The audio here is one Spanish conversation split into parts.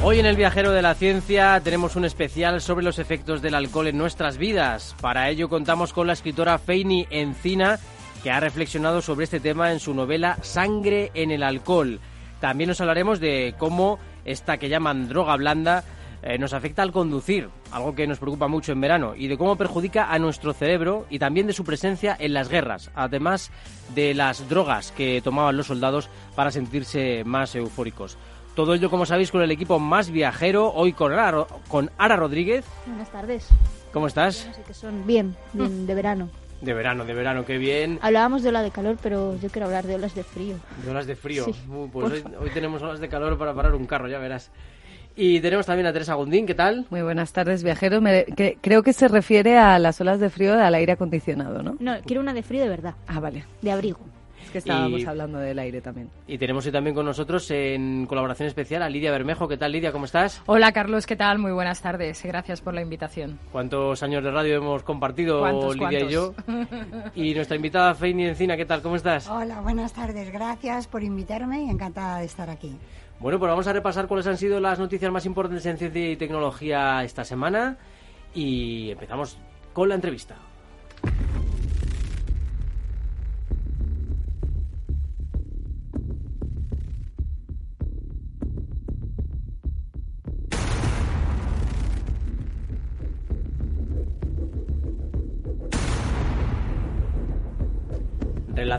Hoy en el Viajero de la Ciencia tenemos un especial sobre los efectos del alcohol en nuestras vidas. Para ello contamos con la escritora Feini Encina, que ha reflexionado sobre este tema en su novela Sangre en el alcohol. También nos hablaremos de cómo esta que llaman droga blanda eh, nos afecta al conducir, algo que nos preocupa mucho en verano, y de cómo perjudica a nuestro cerebro y también de su presencia en las guerras, además de las drogas que tomaban los soldados para sentirse más eufóricos. Todo ello, como sabéis, con el equipo más viajero, hoy con Ara, con Ara Rodríguez. Buenas tardes. ¿Cómo estás? que son bien, bien, de verano. De verano, de verano, qué bien. Hablábamos de ola de calor, pero yo quiero hablar de olas de frío. De olas de frío. Sí, Uh, pues hoy, hoy tenemos olas de calor para parar un carro, ya verás. Y tenemos también a Teresa Gundín, ¿qué tal? Muy buenas tardes, viajeros. Me- que- creo que se refiere a las olas de frío al aire acondicionado, ¿no? No, quiero una de frío de verdad, Ah, vale. de abrigo. Es que estábamos Y- hablando del aire también. Y tenemos hoy también con nosotros en colaboración especial a Lidia Bermejo. ¿Qué tal, Lidia? ¿Cómo estás? Hola Carlos, ¿qué tal? Muy buenas tardes. Gracias por la invitación. ¿Cuántos años de radio hemos compartido ¿Cuántos, Lidia y yo? Y nuestra invitada Feini Encina, ¿qué tal? ¿Cómo estás? Hola, buenas tardes. Gracias por invitarme y encantada de estar aquí. Bueno, pues vamos a repasar cuáles han sido las noticias más importantes en ciencia y tecnología esta semana. Y empezamos con la entrevista.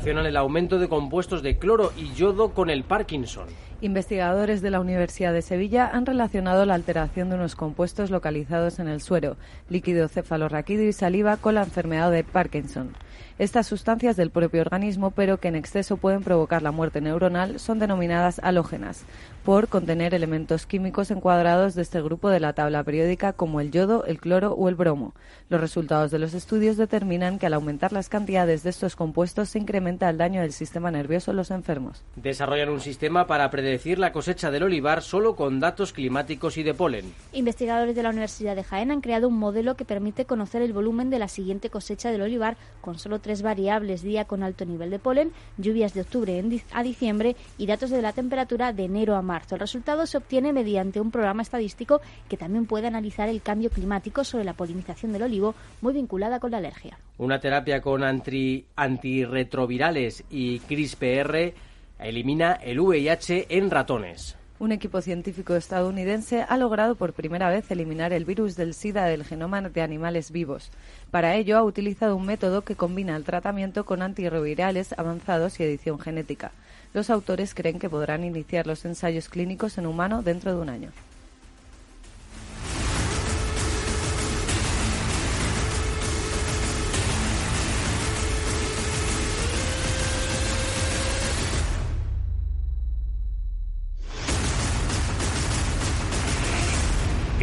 El aumento de compuestos de cloro y yodo con el Parkinson. Investigadores de la Universidad de Sevilla han relacionado la alteración de unos compuestos localizados en el suero, líquido cefalorraquídeo y saliva con la enfermedad de Parkinson. Estas sustancias del propio organismo, pero que en exceso pueden provocar la muerte neuronal, son denominadas halógenas, por contener elementos químicos encuadrados de este grupo de la tabla periódica como el yodo, el cloro o el bromo. Los resultados de los estudios determinan que al aumentar las cantidades de estos compuestos se incrementa el daño del sistema nervioso en los enfermos. Desarrollan un sistema para predecir la cosecha del olivar solo con datos climáticos y de polen. Investigadores de la Universidad de Jaén han creado un modelo que permite conocer el volumen de la siguiente cosecha del olivar con solo tres variables, día con alto nivel de polen, lluvias de octubre a diciembre y datos de la temperatura de enero a marzo. El resultado se obtiene mediante un programa estadístico que también puede analizar el cambio climático sobre la polinización del olivo, muy vinculada con la alergia. Una terapia con antirretrovirales y CRISPR elimina el VIH en ratones. Un equipo científico estadounidense ha logrado por primera vez eliminar el virus del SIDA del genoma de animales vivos. Para ello ha utilizado un método que combina el tratamiento con antirrevirales avanzados y edición genética. Los autores creen que podrán iniciar los ensayos clínicos en humano dentro de un año.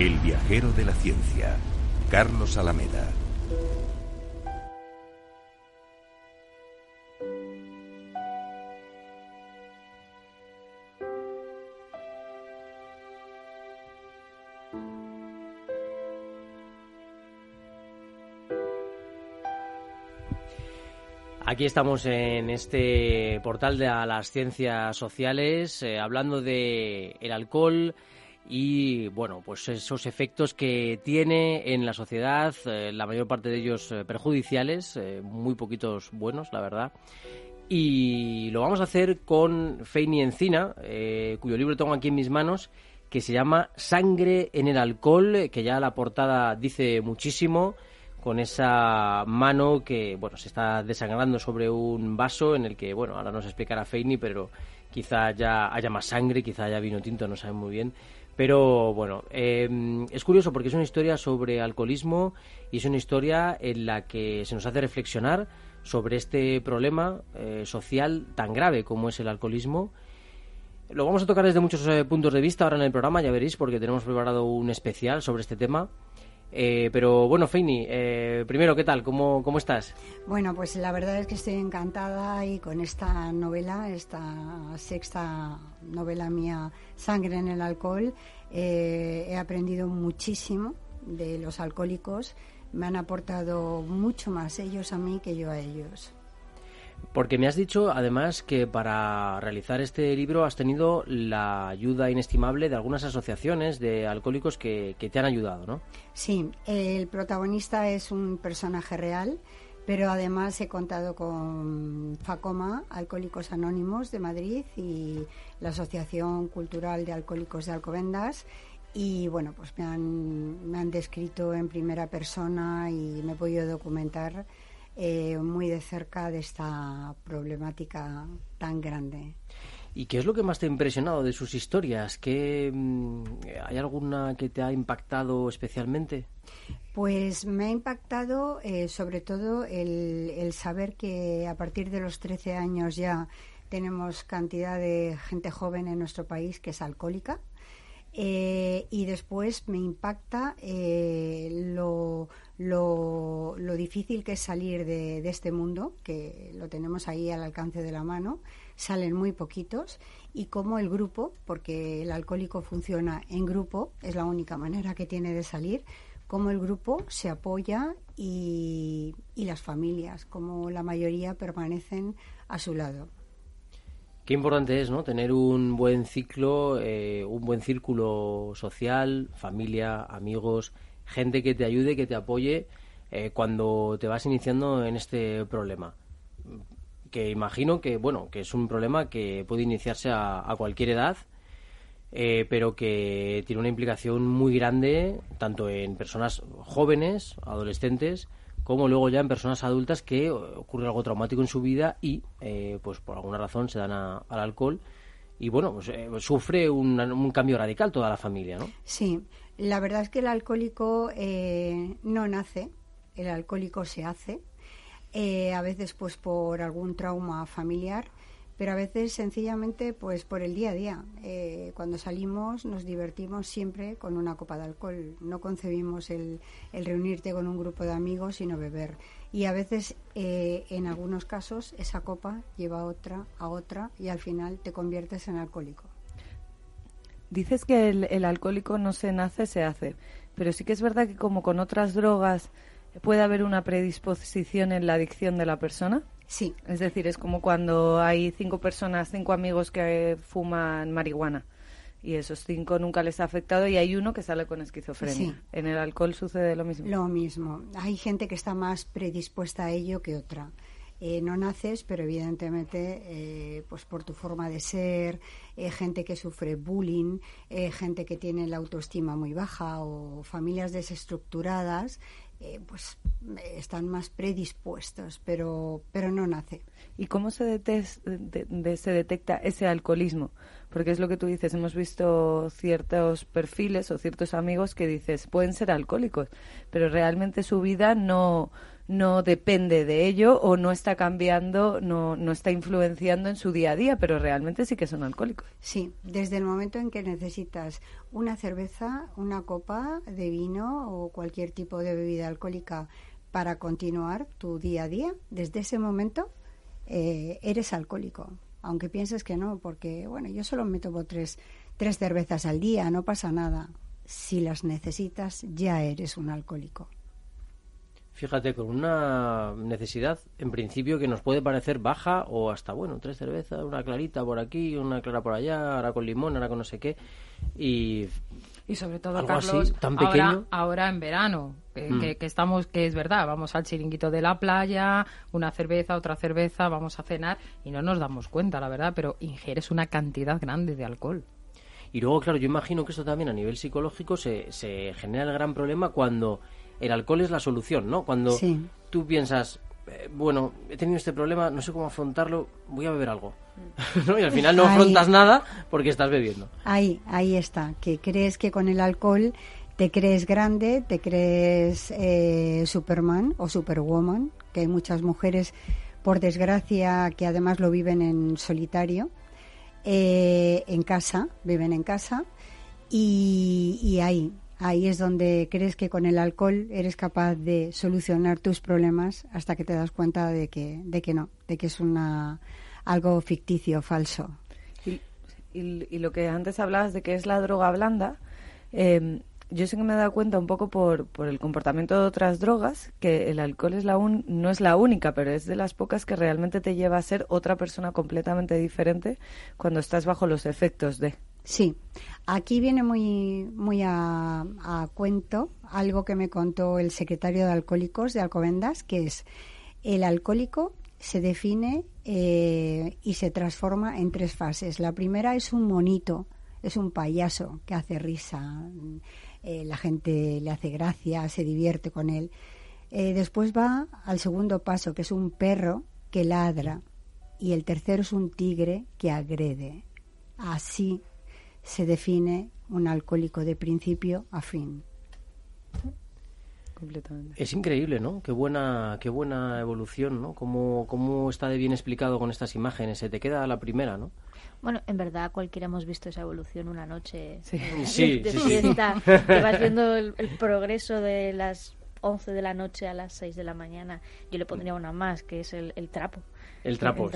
El viajero de la ciencia, Carlos Alameda. Aquí estamos en este portal de las ciencias sociales eh, hablando de el alcohol y bueno pues esos efectos que tiene en la sociedad eh, la mayor parte de ellos eh, perjudiciales eh, muy poquitos buenos la verdad. Y lo vamos a hacer con Feini Encina cuyo libro tengo aquí en mis manos que se llama Sangre en el alcohol que ya la portada dice muchísimo con esa mano que bueno se está desangrando sobre un vaso en el que bueno ahora nos explicará Feini pero quizá ya haya más sangre quizá haya vino tinto no sabe muy bien pero bueno eh, es curioso porque es una historia sobre alcoholismo y es una historia en la que se nos hace reflexionar sobre este problema eh, social tan grave como es el alcoholismo Lo vamos a tocar desde muchos eh, puntos de vista ahora en el programa, ya veréis, porque tenemos preparado un especial sobre este tema. Eh, pero bueno, Feini, eh, primero, ¿qué tal? ¿Cómo, ¿Cómo estás? Bueno, pues la verdad es que estoy encantada y con esta novela, esta sexta novela mía, Sangre en el Alcohol, he aprendido muchísimo de los alcohólicos. Me han aportado mucho más ellos a mí que yo a ellos. Porque me has dicho, además, que para realizar este libro has tenido la ayuda inestimable de algunas asociaciones de alcohólicos que, te han ayudado, ¿no? Sí, el protagonista es un personaje real, pero además he contado con FACOMA, Alcohólicos Anónimos de Madrid, y la Asociación Cultural de Alcohólicos de Alcobendas. Y bueno, pues me han, me han descrito en primera persona y me he podido documentar eh, muy de cerca de esta problemática tan grande. ¿Y qué es lo que más te ha impresionado de sus historias? ¿Qué, mm, ¿Hay alguna que te ha impactado especialmente? Pues me ha impactado eh, sobre todo el, el, saber que a partir de los 13 años ya tenemos cantidad de gente joven en nuestro país que es alcohólica. Eh, y después me impacta lo, lo, difícil que es salir de, este mundo, que lo tenemos ahí al alcance de la mano, salen muy poquitos, y cómo el grupo, porque el alcohólico funciona en grupo, es la única manera que tiene de salir, cómo el grupo se apoya y, las familias, como la mayoría permanecen a su lado. Qué importante es, ¿no? Tener un buen ciclo, eh, un buen círculo social, familia, amigos, gente que te ayude, que te apoye eh, cuando te vas iniciando en este problema. Que imagino que, bueno, que es un problema que puede iniciarse a, cualquier edad, eh, pero que tiene una implicación muy grande tanto en personas jóvenes, adolescentes, como luego ya en personas adultas que ocurre algo traumático en su vida y, eh, pues por alguna razón, se dan al alcohol y bueno, pues, sufre un, un, cambio radical toda la familia, ¿no? Sí, la verdad es que el alcohólico eh, no nace, el alcohólico se hace, eh, a veces pues por algún trauma familiar, pero a veces sencillamente pues por el día a día. Eh, cuando salimos nos divertimos siempre con una copa de alcohol, no concebimos el, el reunirte con un grupo de amigos sino beber. Y a veces en algunos casos esa copa lleva a otra, a otra y al final te conviertes en alcohólico. Dices que el, alcohólico no se nace, se hace, pero sí que es verdad que como con otras drogas puede haber una predisposición en la adicción de la persona. Sí. Es decir, es como cuando hay cinco personas, cinco amigos que fuman marihuana y esos cinco nunca les ha afectado y hay uno que sale con esquizofrenia. Sí. En el alcohol sucede lo mismo. Lo mismo. Hay gente que está más predispuesta a ello que otra. Eh, no naces, pero evidentemente, eh, pues por tu forma de ser, eh, gente que sufre bullying, gente que tiene la autoestima muy baja o familias desestructuradas, pues están más predispuestos, pero, pero no nace. ¿Y cómo se, se detecta ese alcoholismo? Porque es lo que tú dices, hemos visto ciertos perfiles o ciertos amigos que dices, pueden ser alcohólicos, pero realmente su vida no no depende de ello o no está cambiando, no, no está influenciando en su día a día, pero realmente sí que son alcohólicos. Sí, desde el momento en que necesitas una cerveza, una copa de vino o cualquier tipo de bebida alcohólica para continuar tu día a día, desde ese momento eh, eres alcohólico. Aunque pienses que no, porque bueno, yo solo me tomo tres, tres cervezas al día, no pasa nada. Si las necesitas, ya eres un alcohólico. Fíjate, con una necesidad, en principio, que nos puede parecer baja o hasta, bueno, tres cervezas, una clarita por aquí, una clara por allá, ahora con limón, ahora con no sé qué. Y, y sobre todo, Carlos, tan pequeño. Ahora, en verano, mm. que, estamos, que es verdad, vamos al chiringuito de la playa, una cerveza, otra cerveza, vamos a cenar y no nos damos cuenta, la verdad, pero ingieres una cantidad grande de alcohol. Y luego, claro, yo imagino que esto también a nivel psicológico se, se genera el gran problema cuando el alcohol es la solución, ¿no? Cuando tú piensas, eh, bueno, he tenido este problema, no sé cómo afrontarlo, voy a beber algo. ¿No? Y al final no afrontas nada porque estás bebiendo. Ahí, ahí está, que crees que con el alcohol te crees grande, te crees eh, Superman o Superwoman, que hay muchas mujeres, por desgracia, que además lo viven en solitario. eh, en casa, viven en casa y, y ahí, ahí es donde crees que con el alcohol eres capaz de solucionar tus problemas hasta que te das cuenta de que, de que no, de que es una algo ficticio, falso. Y, lo que antes hablabas de que es la droga blanda, eh, yo sé que me he dado cuenta un poco por, por el comportamiento de otras drogas que el alcohol es la no es la única, pero es de las pocas que realmente te lleva a ser otra persona completamente diferente cuando estás bajo los efectos de. Sí, aquí viene muy, muy a, cuento algo que me contó el secretario de Alcohólicos de Alcobendas, que es el alcohólico se define eh, y se transforma en tres fases. La primera es un monito, es un payaso que hace risa, eh, la gente le hace gracia, se divierte con él. Eh, después va al segundo paso, que es un perro que ladra, y el tercero es un tigre que agrede. Así se define un alcohólico de principio a fin. Es increíble, ¿no? Qué buena, qué buena evolución, ¿no? Cómo, cómo está de bien explicado con estas imágenes. Se te queda la primera, ¿no? Bueno, en verdad cualquiera hemos visto esa evolución una noche sí. sí, que vas viendo el, progreso de las 11 de la noche a las 6 de la mañana. Yo le pondría una más, que es el, trapo. El trapo.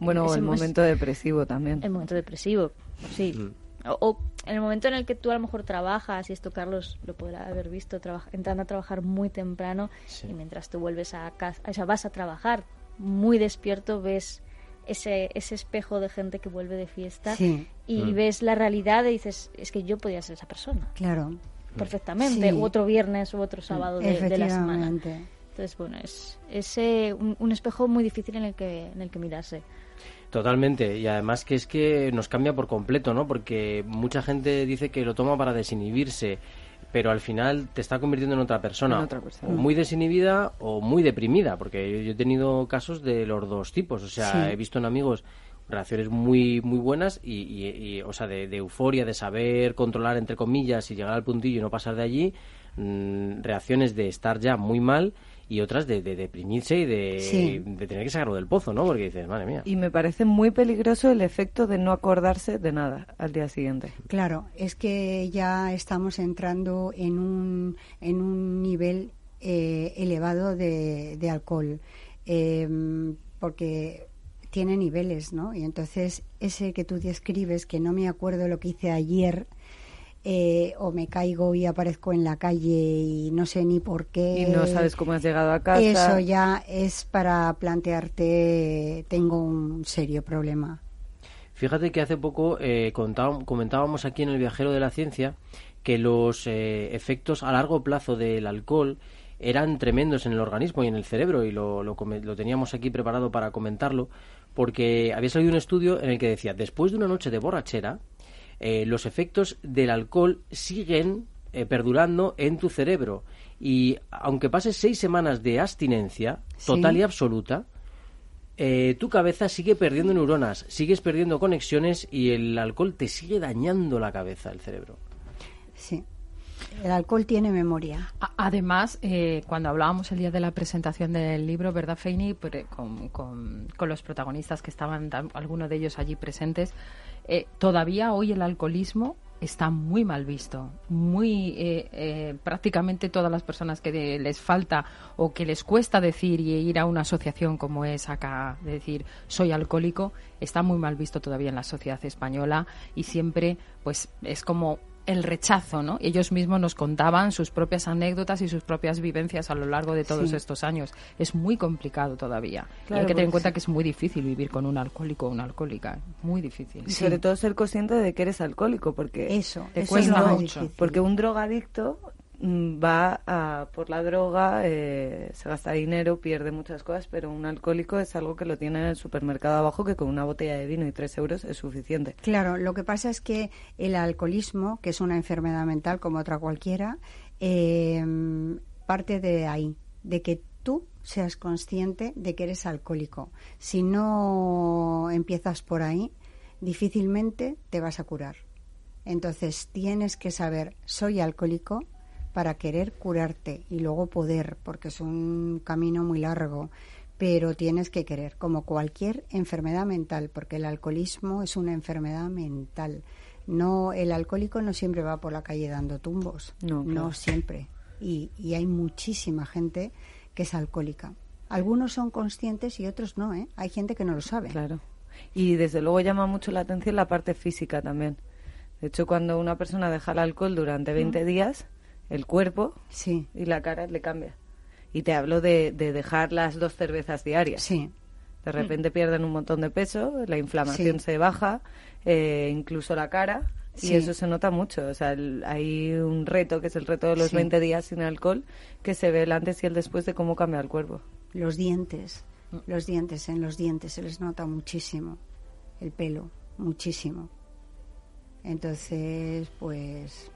bueno, el momento depresivo también. El momento depresivo, sí. Mm. O, en el momento en el que tú a lo mejor trabajas, y esto Carlos lo podrá haber visto, entrando a trabajar muy temprano, y mientras tú vuelves a casa, o sea, vas a trabajar muy despierto, ves ese, ese espejo de gente que vuelve de fiesta y mm. ves la realidad y dices, es que yo podía ser esa persona. Claro. Perfectamente. otro viernes u otro sábado de, la semana. Entonces, bueno, es, es un, un, espejo muy difícil en el que, en el que mirarse. Totalmente, y además que es que nos cambia por completo, ¿no? Porque mucha gente dice que lo toma para desinhibirse pero al final te está convirtiendo en otra persona, muy desinhibida o muy deprimida, porque yo, he tenido casos de los dos tipos, o sea, he visto en amigos relaciones muy muy buenas y, o sea, de, euforia, de saber controlar entre comillas y llegar al puntillo y no pasar de allí, mm, reacciones de estar ya muy mal y otras de, deprimirse y de, tener que sacarlo del pozo, ¿no? Porque dices, madre mía. Y me parece muy peligroso el efecto de no acordarse de nada al día siguiente. Claro, es que ya estamos entrando en un, en un nivel eh, elevado de, alcohol, em, porque tiene niveles, ¿no? Y entonces ese que tú describes, que no me acuerdo lo que hice ayer, eh, o me caigo y aparezco en la calle y no sé ni por qué. Y no sabes cómo has llegado a casa. Eso ya es para plantearte, tengo un serio problema. Fíjate que hace poco eh, comentábamos aquí en el Viajero de la Ciencia que los eh, efectos a largo plazo del alcohol eran tremendos en el organismo y en el cerebro y lo, lo, lo teníamos aquí preparado para comentarlo porque había salido un estudio en el que decía después de una noche de borrachera eh, los efectos del alcohol siguen eh, perdurando en tu cerebro. Y aunque pases seis semanas de abstinencia total y absoluta, eh, tu cabeza sigue perdiendo neuronas, sigues perdiendo conexiones y el alcohol te sigue dañando la cabeza, el cerebro. Sí. El alcohol tiene memoria. Además, cuando hablábamos el día de la presentación del libro, ¿verdad, Feini? Con, con, los protagonistas que estaban, algunos de ellos allí presentes, eh, todavía hoy el alcoholismo está muy mal visto. Muy eh, eh, prácticamente todas las personas que les falta o que les cuesta decir y ir a una asociación como es acá, de decir soy alcohólico, está muy mal visto todavía en la sociedad española y siempre pues es como el rechazo, ¿no? Ellos mismos nos contaban sus propias anécdotas y sus propias vivencias a lo largo de todos estos años. Es muy complicado todavía. hay que tener en cuenta que es muy difícil vivir con un alcohólico o una alcohólica. Muy difícil. Y sobre todo ser consciente de que eres alcohólico, porque eso, te cuesta mucho. Porque un drogadicto va a, por la droga, eh, se gasta dinero, pierde muchas cosas, pero un alcohólico es algo que lo tiene en el supermercado abajo, que con una botella de vino y tres euros es suficiente. Claro, lo que pasa es que el alcoholismo, que es una enfermedad mental como otra cualquiera, eh, parte de ahí, de que tú seas consciente de que eres alcohólico. Si no empiezas por ahí, difícilmente te vas a curar. Entonces tienes que saber, soy alcohólico, para querer curarte y luego poder, porque es un camino muy largo. pero tienes que querer, como cualquier enfermedad mental, porque el alcoholismo es una enfermedad mental. No, el alcohólico no siempre va por la calle dando tumbos, no, no siempre. Y, y hay muchísima gente que es alcohólica. Algunos son conscientes y otros no, ¿eh? Hay gente que no lo sabe. Claro. Y desde luego llama mucho la atención la parte física también. De hecho, cuando una persona deja el alcohol durante 20 días, el cuerpo sí. y la cara le cambia. Y te hablo de, dejar las dos cervezas diarias. Sí. De repente pierden un montón de peso, la inflamación se baja, eh, incluso la cara, y eso se nota mucho. O sea, hay un reto, que es el reto de los 20 días sin alcohol, que se ve el antes y el después de cómo cambia el cuerpo. Los dientes, los dientes, en los dientes se les nota muchísimo. El pelo, muchísimo. Entonces, pues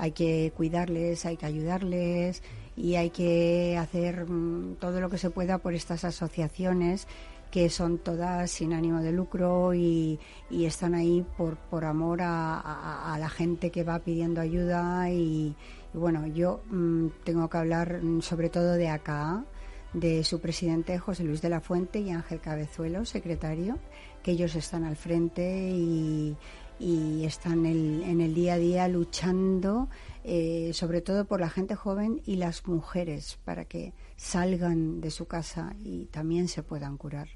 hay que cuidarles, hay que ayudarles y hay que hacer mm, todo lo que se pueda por estas asociaciones que son todas sin ánimo de lucro y, están ahí por, por amor a, la gente que va pidiendo ayuda y, bueno, yo mm, tengo que hablar mm, sobre todo de acá, de su presidente José Luis de la Fuente y Ángel Cabezuelo, secretario, que ellos están al frente y, están en el día a día luchando eh, sobre todo por la gente joven y las mujeres para que salgan de su casa y también se puedan curar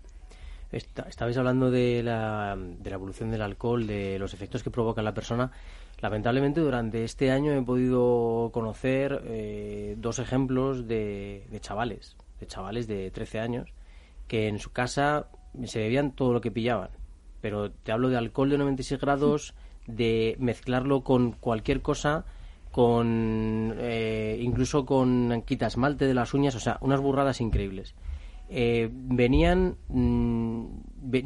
estabais hablando de la, de la evolución del alcohol, de los efectos que provoca en la persona. Lamentablemente, durante este año he podido conocer eh, dos ejemplos de, chavales, de chavales de 13 años, que en su casa se bebían todo lo que pillaban. Pero te hablo de alcohol de 96 grados, de mezclarlo con cualquier cosa, con eh, incluso con quita esmalte de las uñas, o sea, unas burradas increíbles. Eh, venían, mm,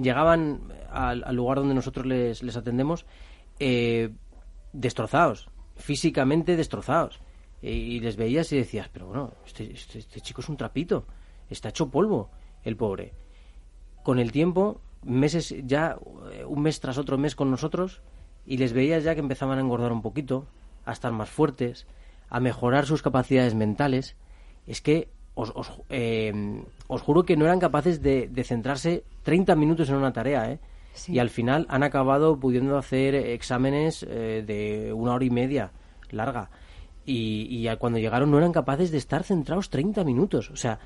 llegaban al, lugar donde nosotros les, atendemos eh, destrozados, físicamente destrozados. y les veías y decías, pero bueno, este, este, este, chico es un trapito, está hecho polvo, el pobre. Con el tiempo, meses ya, eh, un mes tras otro mes con nosotros, y les veías ya que empezaban a engordar un poquito, a estar más fuertes, a mejorar sus capacidades mentales. Es que os, eh, os, juro que no eran capaces de, centrarse 30 minutos en una tarea, ¿eh? Y al final han acabado pudiendo hacer exámenes eh, de una hora y media larga. Y, y, cuando llegaron no eran capaces de estar centrados 30 minutos. O sea,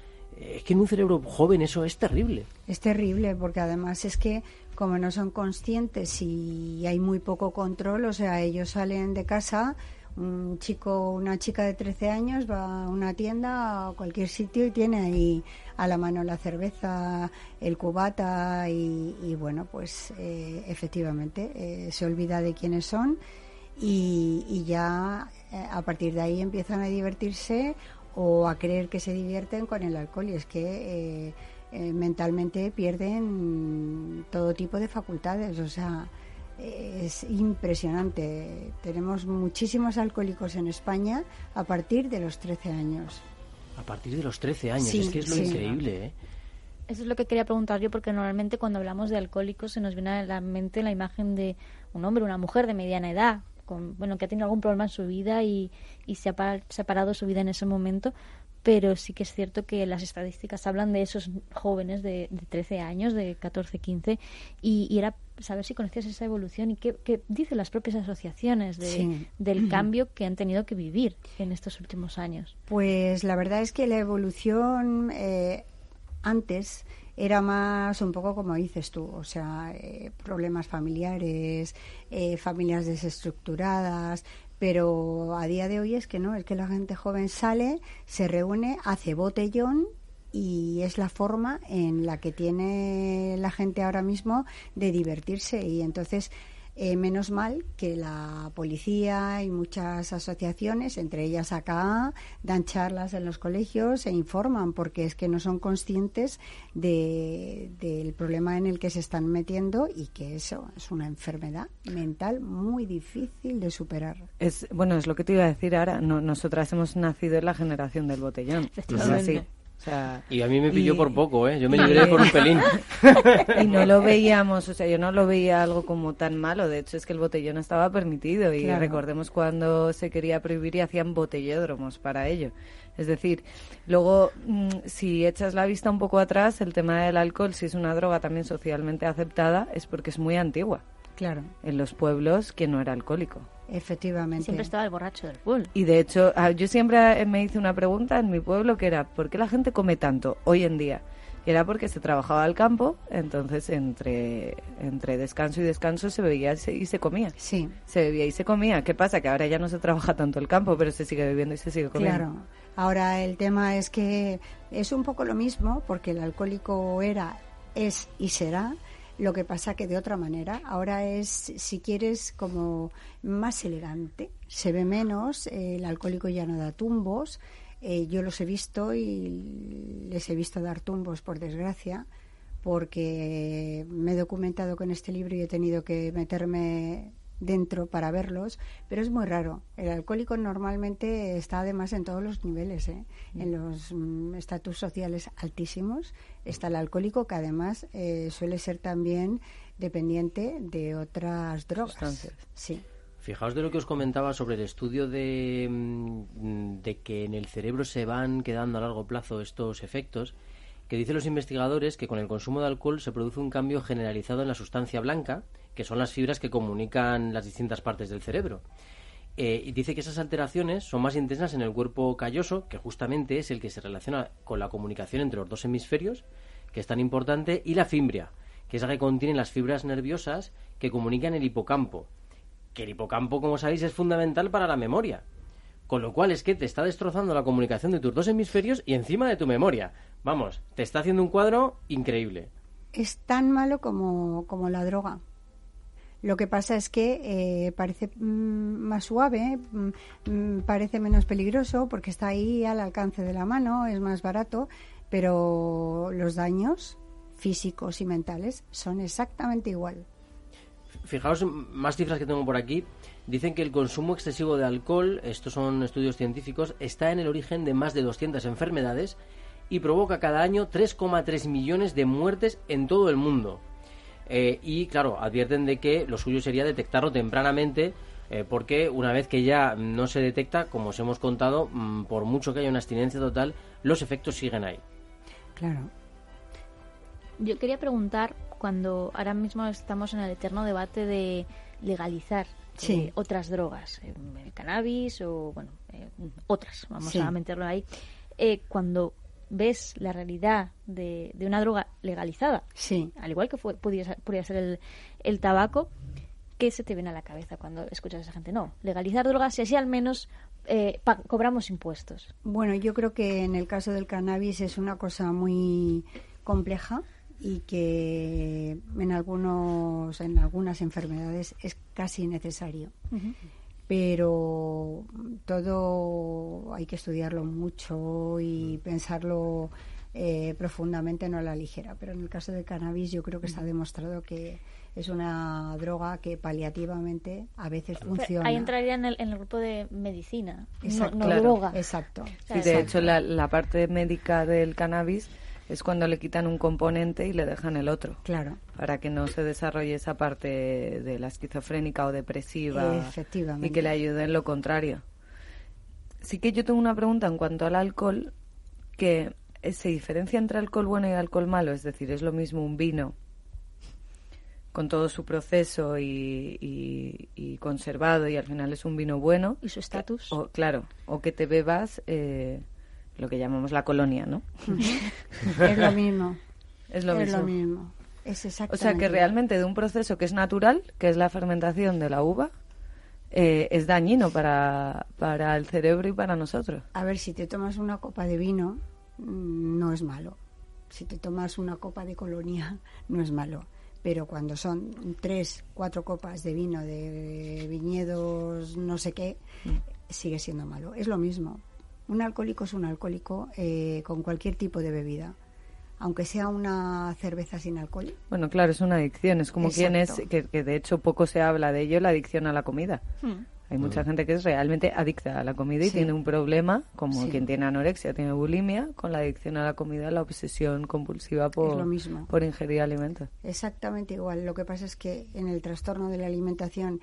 es que en un cerebro joven eso es terrible. Es terrible porque además es que como no son conscientes y hay muy poco control, o sea, ellos salen de casa un chico, una chica de 13 años va a una tienda a cualquier sitio y tiene ahí a la mano la cerveza, el cubata y, bueno, pues eh, efectivamente eh, se olvida de quiénes son y, ya eh, a partir de ahí empiezan a divertirse o a creer que se divierten con el alcohol y es que mentalmente pierden todo tipo de facultades, o sea, es impresionante. Tenemos muchísimos alcohólicos en España a partir de los 13 años. A partir de los 13 años, es que es lo increíble, ¿eh? Eso es lo que quería preguntar yo, porque normalmente cuando hablamos de alcohólicos se nos viene a la mente la imagen de un hombre, una mujer de mediana edad, con, bueno, que ha tenido algún problema en su vida y, y se ha separado su vida en ese momento, pero sí que es cierto que las estadísticas hablan de esos jóvenes de, de 13 años, de 14, 15, y, y, era saber si conocías esa evolución y qué, qué dicen las propias asociaciones de, del cambio que han tenido que vivir en estos últimos años. Pues la verdad es que la evolución eh, antes era más un poco como dices tú, o sea, eh, problemas familiares, eh, familias desestructuradas, pero a día de hoy es que no, es que la gente joven sale, se reúne, hace botellón y es la forma en la que tiene la gente ahora mismo de divertirse. Y entonces eh, menos mal que la policía y muchas asociaciones, entre ellas acá, dan charlas en los colegios e informan porque es que no son conscientes del problema en el que se están metiendo y que eso es una enfermedad mental muy difícil de superar. Es bueno, es lo que te iba a decir ahora. nosotras hemos nacido en la generación del botellón. así. Y a mí me pilló por poco, ¿eh? Yo me libré por un pelín. y no lo veíamos, o sea, yo no lo veía algo como tan malo. De hecho, es que el botellón estaba permitido. Y recordemos cuando se quería prohibir y hacían botellódromos para ello. Es decir, luego, mm, si echas la vista un poco atrás, el tema del alcohol, si es una droga también socialmente aceptada, es porque es muy antigua. Claro. En los pueblos, que no era alcohólico. Efectivamente. Siempre estaba el borracho del pueblo. Y de hecho, ah, yo siempre me hice una pregunta en mi pueblo que era, ¿por qué la gente come tanto hoy en día? Y era porque se trabajaba al campo, entonces entre, entre descanso y descanso se bebía y se comía. Sí. Se bebía y se comía. ¿Qué pasa? Que ahora ya no se trabaja tanto el campo, pero se sigue bebiendo y se sigue comiendo. Claro. Ahora el tema es que es un poco lo mismo, porque el alcohólico era, es y será, lo que pasa que de otra manera. Ahora es, si quieres, como más elegante. Se ve menos, el alcohólico ya no da tumbos. Eh, yo los he visto y les he visto dar tumbos, por desgracia, porque me he documentado con este libro y he tenido que meterme dentro para verlos, pero es muy raro. El alcohólico normalmente está además en todos los niveles, ¿eh? en los mm, estatus sociales altísimos. Está el alcohólico que además eh, suele ser también dependiente de otras drogas. Sí. Fijaos de lo que os comentaba sobre el estudio de, mm, de que en el cerebro se van quedando a largo plazo estos efectos que dicen los investigadores que con el consumo de alcohol se produce un cambio generalizado en la sustancia blanca, que son las fibras que comunican las distintas partes del cerebro. Eh, y dice que esas alteraciones son más intensas en el cuerpo calloso, que justamente es el que se relaciona con la comunicación entre los dos hemisferios, que es tan importante, y la fimbria, que es la que contiene las fibras nerviosas que comunican el hipocampo. Que el hipocampo, como sabéis, es fundamental para la memoria. Con lo cual es que te está destrozando la comunicación de tus dos hemisferios y encima de tu memoria. Vamos, te está haciendo un cuadro increíble. Es tan malo como, como la droga. Lo que pasa es que eh, parece mm, más suave, mm, mm, parece menos peligroso porque está ahí al alcance de la mano, es más barato, pero los daños físicos y mentales son exactamente igual. Fijaos, más cifras que tengo por aquí. Dicen que el consumo excesivo de alcohol, estos son estudios científicos, está en el origen de más de 200 enfermedades y provoca cada año 3,3 millones de muertes en todo el mundo. Eh, y claro, advierten de que lo suyo sería detectarlo tempranamente eh, porque una vez que ya no se detecta, como os hemos contado, mm, por mucho que haya una abstinencia total, los efectos siguen ahí. Claro. Yo quería preguntar, cuando ahora mismo estamos en el eterno debate de legalizar sí. otras drogas, eh, el cannabis o, bueno, eh, otras, vamos a meterlo ahí. Eh, cuando ves la realidad de, una droga legalizada, sí. al igual que fue, podría, ser el, el, tabaco, ¿qué se te viene a la cabeza cuando escuchas a esa gente? No, legalizar drogas y así al menos cobramos impuestos. Bueno, yo creo que en el caso del cannabis es una cosa muy compleja y que en algunos en algunas enfermedades es casi necesario. Pero todo hay que estudiarlo mucho y pensarlo eh, profundamente, no a la ligera. Pero en el caso del cannabis yo creo que está demostrado que es una droga que paliativamente a veces funciona. ahí entraría en el, en el, grupo de medicina, no, droga. Exacto. Y de hecho la, la parte médica del cannabis es cuando le quitan un componente y le dejan el otro. Claro. Para que no se desarrolle esa parte de la esquizofrénica o depresiva. Efectivamente. Y que le ayude en lo contrario. Sí que yo tengo una pregunta en cuanto al alcohol, que se diferencia entre alcohol bueno y alcohol malo, es decir, es lo mismo un vino con todo su proceso y, conservado y al final es un vino bueno. ¿Y su estatus? O, claro, o que te bebas eh, lo que llamamos la colonia, ¿no? es lo mismo. Es lo mismo. Lo mismo. Es exactamente. O sea que realmente de un proceso que es natural, que es la fermentación de la uva, eh, es dañino para, para el cerebro y para nosotros. A ver, si te tomas una copa de vino, mm, no es malo. Si te tomas una copa de colonia, no es malo. Pero cuando son tres, cuatro copas de vino de viñedos, no sé qué, mm. sigue siendo malo. Es lo mismo. Un alcohólico es un alcohólico eh, con cualquier tipo de bebida aunque sea una cerveza sin alcohol. Bueno, claro, es una adicción. Es como quien es, que, de hecho poco se habla de ello, la adicción a la comida. Hmm. Hay mucha gente que es realmente adicta a la comida y tiene un problema, como quien tiene anorexia, tiene bulimia, con la adicción a la comida, la obsesión compulsiva por, por ingerir alimentos. Exactamente igual. Lo que pasa es que en el trastorno de la alimentación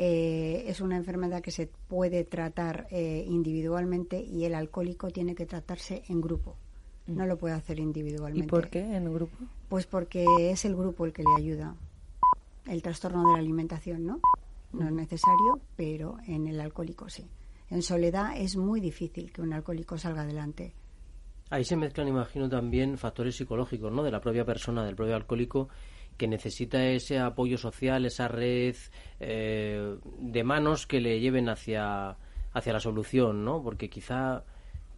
eh, es una enfermedad que se puede tratar eh, individualmente y el alcohólico tiene que tratarse en grupo. No lo puede hacer individualmente. ¿Y por qué en grupo? Pues porque es el grupo el que le ayuda. El trastorno de la alimentación, ¿no? No es necesario, pero en el alcohólico sí. En soledad es muy difícil que un alcohólico salga adelante. Ahí se mezclan, imagino, también factores psicológicos, ¿no? De la propia persona, del propio alcohólico, que necesita ese apoyo social, esa red eh, de manos que le lleven hacia, hacia la solución, ¿no? Porque quizá,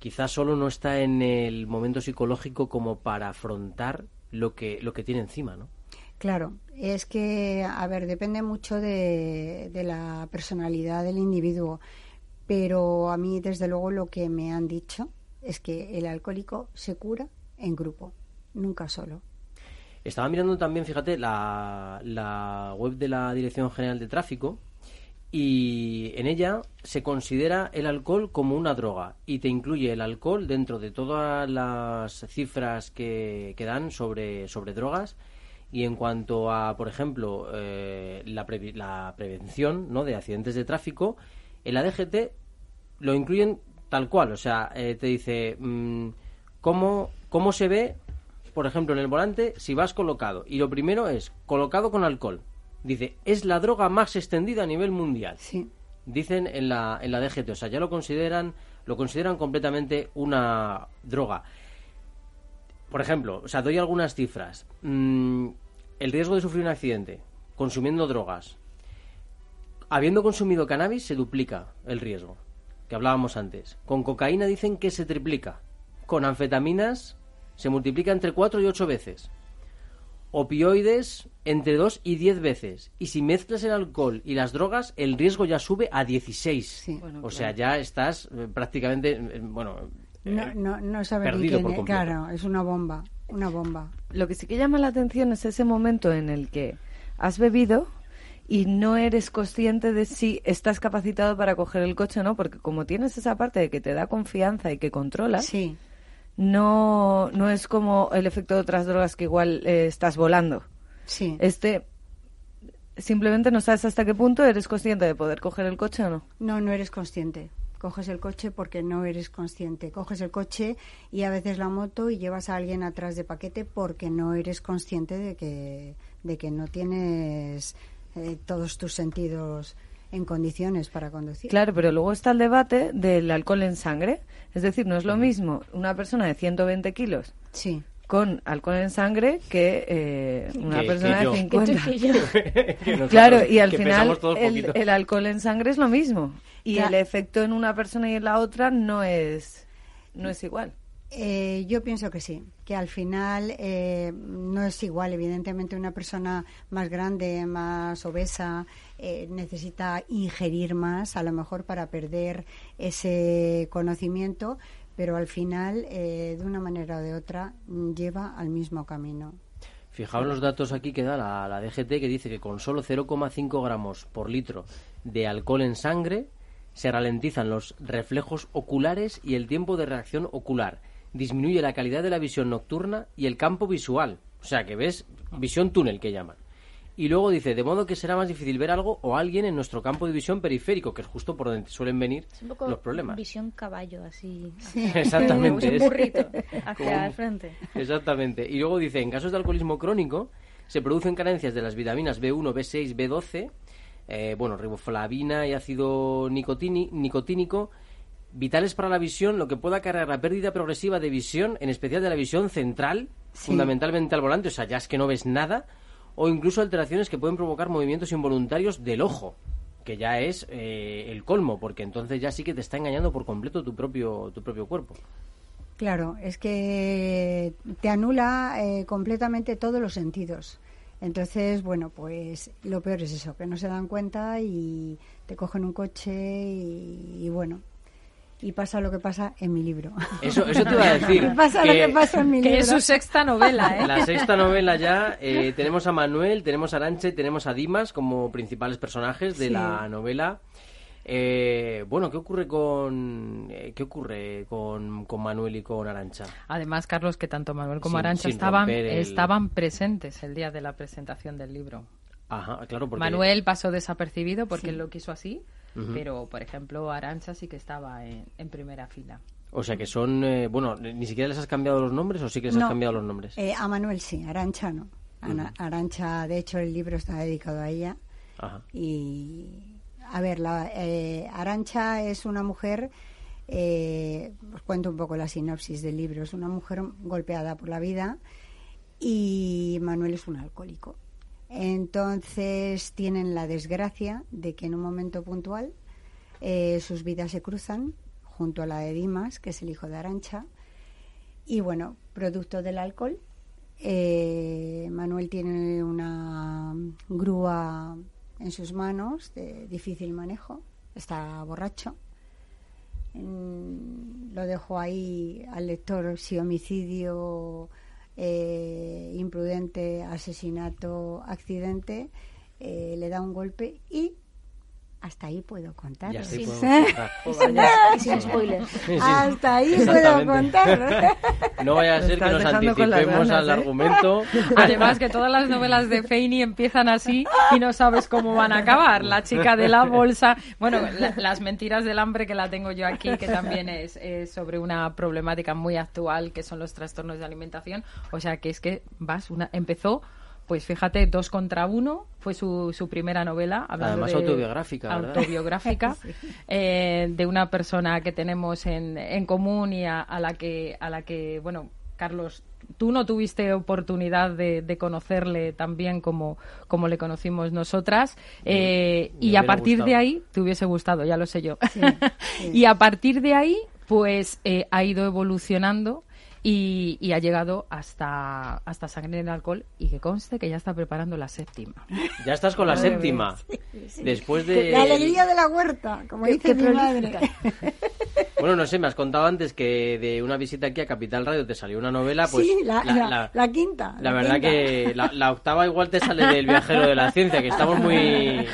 quizá solo no está en el momento psicológico como para afrontar lo que, lo que tiene encima, ¿no? Claro, es que, a ver, depende mucho de, la personalidad del individuo, pero a mí, desde luego, lo que me han dicho es que el alcohólico se cura en grupo, nunca solo. Estaba mirando también, fíjate, la, la web de la Dirección General de Tráfico y en ella se considera el alcohol como una droga y te incluye el alcohol dentro de todas las cifras que, que dan sobre, sobre drogas y en cuanto a, por ejemplo, eh, la, prevención ¿no? de accidentes de tráfico, el ADGT lo incluyen tal cual. O sea, eh, te dice mm, cómo, cómo se ve, por ejemplo, en el volante si vas colocado. Y lo primero es colocado con alcohol. Dice, es la droga más extendida a nivel mundial. Sí. Dicen en la, en la DGT. O sea, ya lo consideran, lo consideran completamente una droga. Por ejemplo, o sea, doy algunas cifras. Mm, el riesgo de sufrir un accidente consumiendo drogas. Habiendo consumido cannabis se duplica el riesgo, que hablábamos antes. Con cocaína dicen que se triplica. Con anfetaminas se multiplica entre 4 y 8 veces. Opioides entre 2 y 10 veces. Y si mezclas el alcohol y las drogas, el riesgo ya sube a 16. o sea, ya estás eh, prácticamente, eh, bueno, no, eh, no, no perdido por Claro, es una bomba, una bomba. Lo que sí que llama la atención es ese momento en el que has bebido y no eres consciente de si estás capacitado para coger el coche o no, porque como tienes esa parte de que te da confianza y que controlas, sí. No, no es como el efecto de otras drogas que igual eh, estás volando. Sí. Este simplemente no sabes hasta qué punto eres consciente de poder coger el coche o no. No, no eres consciente coges el coche porque no eres consciente. Coges el coche y a veces la moto y llevas a alguien atrás de paquete porque no eres consciente de que, de que no tienes eh, todos tus sentidos en condiciones para conducir. Claro, pero luego está el debate del alcohol en sangre. Es decir, no es lo mismo una persona de 120 kilos sí con alcohol en sangre que eh, una persona de 50. claro, y al final el, alcohol en sangre es lo mismo. Y el efecto en una persona y en la otra no es, no es igual. Eh, yo pienso que sí, que al final eh, no es igual. Evidentemente, una persona más grande, más obesa, necesita ingerir más, a lo mejor para perder ese conocimiento, pero al final, eh, de una manera o de otra, lleva al mismo camino. Fijaos los datos aquí que da la, la DGT, que dice que con solo 0,5 gramos por litro de alcohol en sangre se ralentizan los reflejos oculares y el tiempo de reacción ocular. Disminuye la calidad de la visión nocturna y el campo visual. O sea, que ves visión túnel que llaman. Y luego dice, de modo que será más difícil ver algo o alguien en nuestro campo de visión periférico, que es justo por donde suelen venir los problemas. Visión caballo, así. Exactamente. un burrito hacia el frente. Exactamente. Y luego dice, en casos de alcoholismo crónico, se producen carencias de las vitaminas B1, B6, B12, eh, bueno, riboflavina y ácido nicotínico, vitales para la visión, lo que pueda acarrear la pérdida progresiva de visión, en especial de la visión central, fundamentalmente al volante, o sea, ya es que no ves nada, o incluso alteraciones que pueden provocar movimientos involuntarios del ojo, que ya es eh, el colmo, porque entonces ya sí que te está engañando por completo tu propio, tu propio cuerpo. Claro, es que te anula eh, completamente todos los sentidos. Entonces, bueno, pues lo peor es eso, que no se dan cuenta y te cogen un coche y bueno, y pasa lo que pasa en mi libro. Eso, eso te iba a decir. pasa lo que pasa en mi libro. Que es su sexta novela, ¿eh? La sexta novela ya. Eh, tenemos a Manuel, tenemos a Aranche, tenemos a Dimas como principales personajes de la novela. Eh, bueno, ¿qué ocurre con eh, qué ocurre con, Manuel y con Arancha? Además, Carlos, que tanto Manuel como Arancha estaban, estaban presentes el día de la presentación del libro. Ajá, claro, porque... Manuel pasó desapercibido porque él lo quiso así, pero, por ejemplo, Arancha sí que estaba en, primera fila. O sea que son, eh, bueno, ni siquiera les has cambiado los nombres o sí que les has cambiado los nombres. a Manuel sí, Arancha no. Arancha, de hecho, el libro está dedicado a ella. Ajá. Y a ver, la, eh, Arancha es una mujer, eh, os cuento un poco la sinopsis del libro, es una mujer golpeada por la vida y Manuel es un alcohólico. Entonces tienen la desgracia de que en un momento puntual eh, sus vidas se cruzan junto a la de Dimas, que es el hijo de Arancha, y bueno, producto del alcohol. Manuel tiene una grúa en sus manos de difícil manejo, está borracho. lo dejo ahí al lector si homicidio, eh, imprudente, asesinato, accidente, eh, le da un golpe y hasta ahí puedo contar. sin, spoilers. Hasta ahí puedo contar. No vaya a ser que nos anticipemos al ¿eh? argumento. Además que todas las novelas de Feini empiezan así y no sabes cómo van a acabar. La chica de la bolsa, bueno, las mentiras del hambre que la tengo yo aquí, que también es, sobre una problemática muy actual que son los trastornos de alimentación. O sea que es que vas una empezó pues fíjate, Dos contra uno fue su, su primera novela. Además autobiográfica, Autobiográfica, eh, de una persona que tenemos en, en común y a, la que, a la que, bueno, Carlos, tú no tuviste oportunidad de, conocerle tan bien como, como le conocimos nosotras. Eh, y a partir de ahí, te hubiese gustado, ya lo sé yo. y a partir de ahí, pues eh, ha ido evolucionando y, ha llegado hasta, hasta sangre en el alcohol y que conste que ya está preparando la séptima. Ya estás con la séptima. Después de... La alegría de la huerta, como dice mi madre. Bueno, no sé, me has contado antes que de una visita aquí a Capital Radio te salió una novela, pues... Sí, la, la, quinta. La, verdad que la, octava igual te sale del viajero de la ciencia, que estamos muy...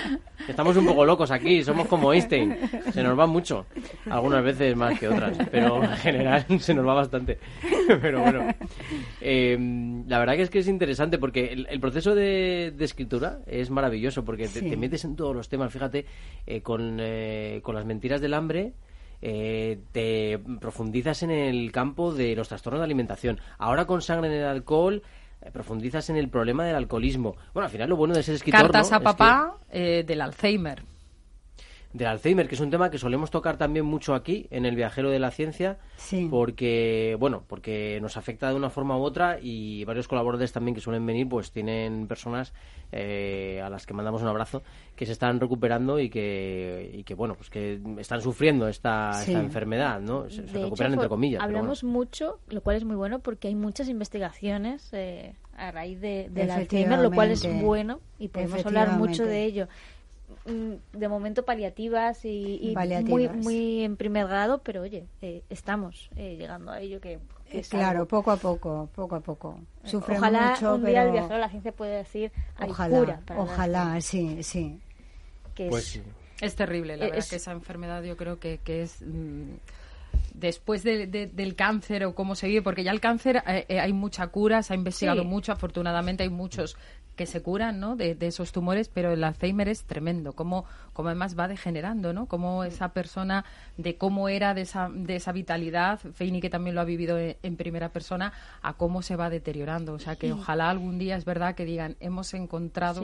Estamos un poco locos aquí, somos como Einstein. Se nos va mucho, algunas veces más que otras, pero en general se nos va bastante. Pero bueno, em, la verdad que es que es interesante porque el, proceso de, escritura es maravilloso porque te, metes en todos los temas. Fíjate, eh, con, eh, con las mentiras del hambre. Eh, te profundizas en el campo de los trastornos de alimentación. Ahora con sangre en el alcohol, profundizas en el problema del alcoholismo. Bueno, al final lo bueno de ser escritor. Cartas a papá del Alzheimer del Alzheimer, que es un tema que solemos tocar también mucho aquí en el viajero de la ciencia, porque bueno, porque nos afecta de una forma u otra y varios colaboradores también que suelen venir, pues tienen personas eh, a las que mandamos un abrazo que se están recuperando y que, y que bueno, pues que están sufriendo esta, esta enfermedad, ¿no? Se, recuperan entre comillas. Hablamos mucho, lo cual es muy bueno porque hay muchas investigaciones. Eh, a raíz de, del Alzheimer, lo cual es bueno y podemos hablar mucho de ello. Mm, de momento paliativas y, Muy, muy en primer grado, pero oye, eh, estamos eh, llegando a ello que... Eh, claro, poco a poco, poco a poco. Sufre ojalá mucho, un día el viajero de la ciencia puede decir ojalá, ojalá, sí, sí. pues es, terrible, la verdad que esa enfermedad yo creo que, que es... Mm, después del cáncer o cómo se vive, porque ya el cáncer hay mucha cura, se ha investigado mucho, afortunadamente hay muchos que se curan ¿no? de, esos tumores, pero el Alzheimer es tremendo, como, como además va degenerando, ¿no? Como esa persona, de cómo era de esa, de esa vitalidad, Feini que también lo ha vivido en, primera persona, a cómo se va deteriorando. O sea que ojalá algún día es verdad que digan, hemos encontrado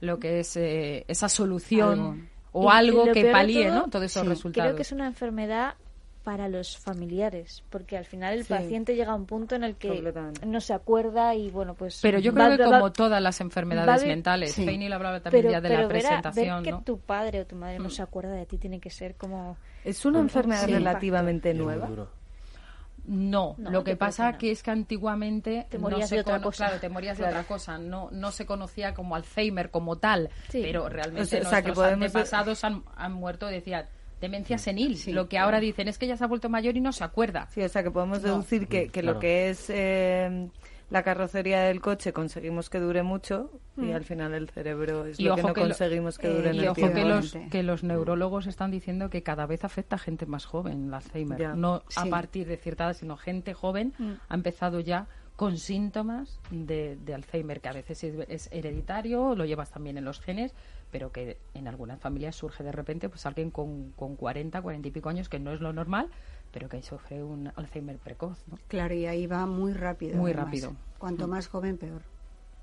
lo que es eh, esa solución. o algo que palíe ¿no? todos esos resultados. Creo que es una enfermedad para los familiares, porque al final el paciente llega a un punto en el que no se acuerda y bueno, pues... Pero yo creo que como todas las enfermedades mentales, Feini lo hablaba también ya de la presentación, ver que tu padre o tu madre no mm. se acuerda de ti tiene que ser como... ¿Es una enfermedad relativamente nueva? No, lo que pasa que es que antiguamente te morías de otra cosa. Claro, te morías de otra cosa. No, no se conocía como Alzheimer como tal, pero realmente o sea, nuestros que antepasados han, han muerto, decía demencia senil. lo que ahora dicen es que ya se ha vuelto mayor y no se acuerda. Sí, o sea que podemos deducir que, que lo que es eh, la carrocería del coche conseguimos que dure mucho y mm. al final el cerebro es lo que no conseguimos que dure y ojo que los, que los neurólogos están diciendo que cada vez afecta a gente más joven el Alzheimer. No a partir de cierta edad, sino gente joven mm. ha empezado ya con síntomas de, Alzheimer, que a veces es, hereditario, lo llevas también en los genes, pero que en algunas familias surge de repente pues alguien con, con 40, 40 y pico años, que no es lo normal, pero que sufre un Alzheimer precoz. ¿no? Claro, y ahí va muy rápido. Muy rápido. Cuanto más joven, peor.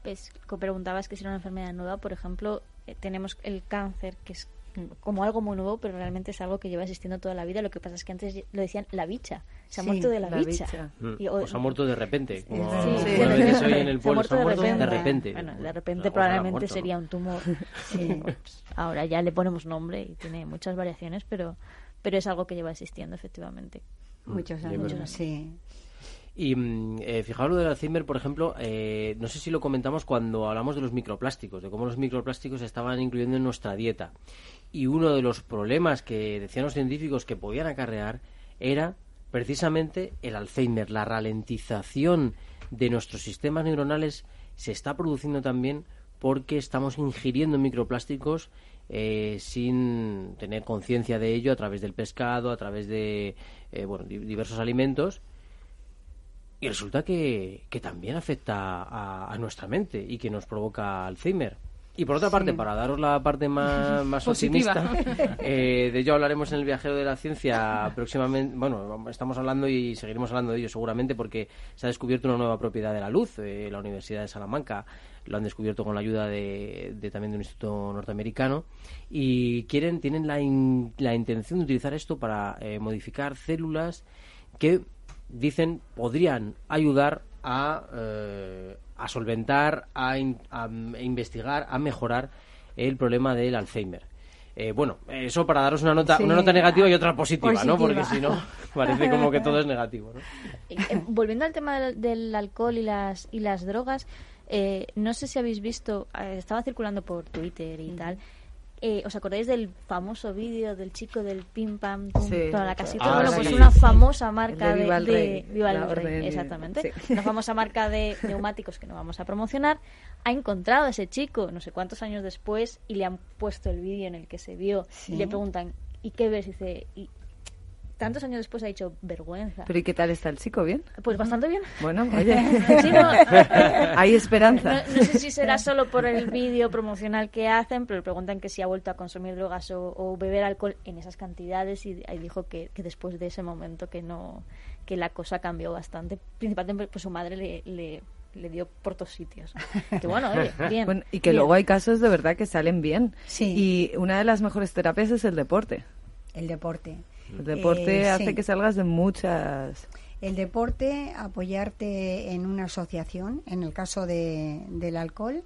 Pues, preguntabas que si era una enfermedad nueva, por ejemplo, eh, tenemos el cáncer, que es como algo muy nuevo, pero realmente es algo que lleva existiendo toda la vida. Lo que pasa es que antes lo decían la bicha. Se ha muerto de la, bicha. Mm, o, se ha muerto de repente. Como sí, sí. en el pueblo, se ha muerto, de, repente. Bueno, de repente probablemente sería un tumor. Ahora ya le ponemos nombre y tiene muchas variaciones, pero, pero es algo que lleva existiendo efectivamente. Muchos años, sí. Y mm, eh, fijaos lo del Alzheimer, por ejemplo, eh, no sé si lo comentamos cuando hablamos de los microplásticos, de cómo los microplásticos se estaban incluyendo en nuestra dieta. Y uno de los problemas que decían los científicos que podían acarrear era precisamente el Alzheimer, la ralentización de nuestros sistemas neuronales se está produciendo también porque estamos ingiriendo microplásticos eh, sin tener conciencia de ello a través del pescado, a través de eh, bueno, diversos alimentos. Y resulta que, que también afecta a, a, nuestra mente y que nos provoca Alzheimer. Y por otra parte, para daros la parte más, más optimista, eh, de ello hablaremos en el Viajero de la Ciencia próximamente. Bueno, estamos hablando y seguiremos hablando de ello seguramente porque se ha descubierto una nueva propiedad de la luz. Eh, la Universidad de Salamanca lo han descubierto con la ayuda de, también de un instituto norteamericano y quieren tienen la, la intención de utilizar esto para eh, modificar células que dicen podrían ayudar a a solventar, a, investigar, a mejorar el problema del Alzheimer. Eh, bueno, eso para daros una nota, una nota negativa y otra positiva, ¿no? Porque si no, parece como que todo es negativo, ¿no? Eh, eh, volviendo al tema del, alcohol y las, y las drogas, no sé si habéis visto, estaba circulando por Twitter y tal, eh, ¿Os acordáis del famoso vídeo del chico del pim pam para la casita? Ah, bueno, pues una famosa marca de, Viva el Rey, exactamente. Una famosa marca de neumáticos que no vamos a promocionar. Ha encontrado a ese chico no sé cuántos años después y le han puesto el vídeo en el que se vio y le preguntan ¿y qué ves? Y dice ¿y, tantos años después ha dicho vergüenza. ¿Pero y qué tal está el chico? ¿Bien? Pues bastante bien. Bueno, oye, hay esperanza. No, sé si será solo por el vídeo promocional que hacen, pero le preguntan que si ha vuelto a consumir drogas o, beber alcohol en esas cantidades y, dijo que, después de ese momento que no que la cosa cambió bastante. Principalmente pues su madre le, le dio por todos sitios. Que bueno, oye, bien. y que luego hay casos de verdad que salen bien. Sí. Y una de las mejores terapias es el deporte. El deporte. El deporte eh, hace que salgas de muchas. El deporte, apoyarte en una asociación, en el caso de, del alcohol,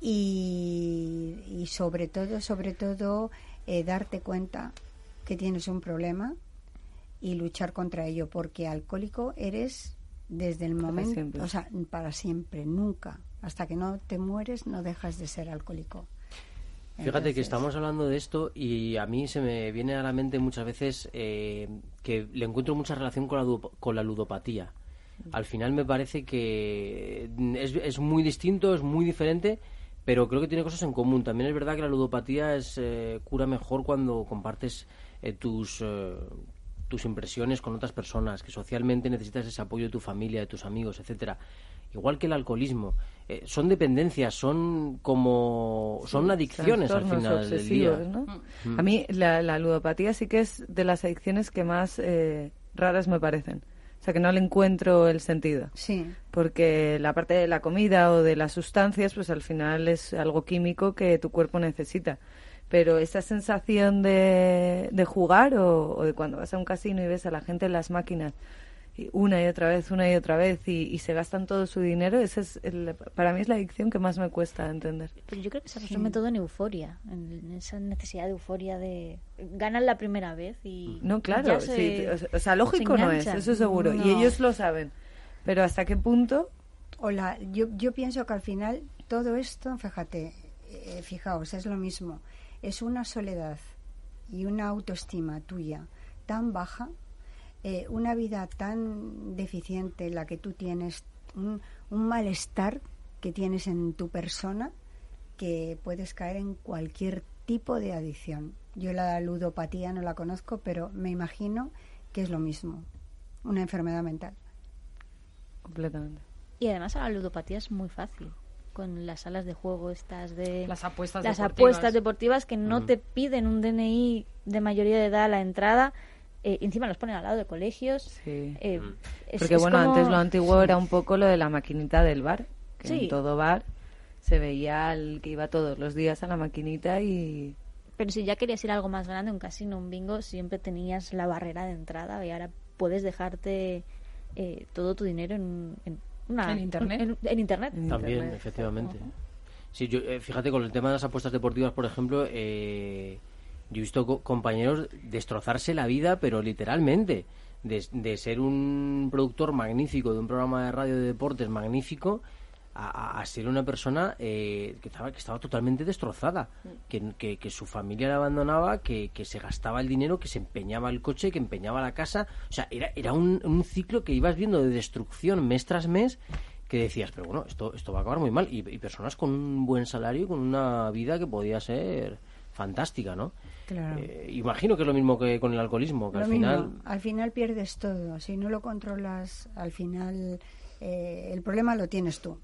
y, y, sobre todo, sobre todo, eh, darte cuenta que tienes un problema y luchar contra ello, porque alcohólico eres desde el momento, o sea, para siempre, nunca, hasta que no te mueres, no dejas de ser alcohólico. Fíjate que estamos hablando de esto y a mí se me viene a la mente muchas veces eh, que le encuentro mucha relación con la, con la ludopatía. Al final me parece que es, es, muy distinto, es muy diferente, pero creo que tiene cosas en común. También es verdad que la ludopatía es eh, cura mejor cuando compartes eh, tus, tus impresiones con otras personas, que socialmente necesitas ese apoyo de tu familia, de tus amigos, etcétera igual que el alcoholismo. Eh, son dependencias, son como son adicciones al final del día. A mí la, ludopatía sí que es de las adicciones que más eh, raras me parecen. O sea, que no le encuentro el sentido. Sí. Porque la parte de la comida o de las sustancias, pues al final es algo químico que tu cuerpo necesita. Pero esa sensación de, de jugar o, o de cuando vas a un casino y ves a la gente en las máquinas una y otra vez, una y otra vez y, se gastan todo su dinero, ese es para mí es la adicción que más me cuesta entender. Pero yo creo que se resume todo en euforia, en esa necesidad de euforia de ganan la primera vez y no claro, o sea lógico no es, eso seguro y ellos lo saben, pero hasta qué punto. Hola, yo yo pienso que al final todo esto, fíjate, eh, fijaos, es lo mismo, es una soledad y una autoestima tuya tan baja eh, una vida tan deficiente la que tú tienes un, un malestar que tienes en tu persona que puedes caer en cualquier tipo de adicción. Yo la ludopatía no la conozco, pero me imagino que es lo mismo, una enfermedad mental. Completamente. Y además la ludopatía es muy fácil con las salas de juego estas de las apuestas las deportivas. apuestas deportivas que no te piden un DNI de mayoría de edad a la entrada eh, encima los ponen al lado de colegios sí. eh, es, porque bueno antes lo antiguo era un poco lo de la maquinita del bar que en todo bar se veía al que iba todos los días a la maquinita y pero si ya querías ir a algo más grande un casino un bingo siempre tenías la barrera de entrada y ahora puedes dejarte eh, todo tu dinero en, en ¿En internet? En, internet. También, efectivamente. Sí, yo, eh, fíjate, con el tema de las apuestas deportivas, por ejemplo, eh, yo he visto compañeros destrozarse la vida, pero literalmente. De, ser un productor magnífico de un programa de radio de deportes magnífico a, ser una persona eh, que, estaba, que estaba totalmente destrozada, que, que, su familia la abandonaba, que, se gastaba el dinero, que se empeñaba el coche, que empeñaba la casa. O sea, era, era un, un ciclo que ibas viendo de destrucción mes tras mes que decías, pero bueno, esto, esto va a acabar muy mal. Y, personas con un buen salario, con una vida que podía ser fantástica, ¿no? Claro. Eh, imagino que es lo mismo que con el alcoholismo, que al final... Al final pierdes todo. Si no lo controlas, al final eh, el problema lo tienes tú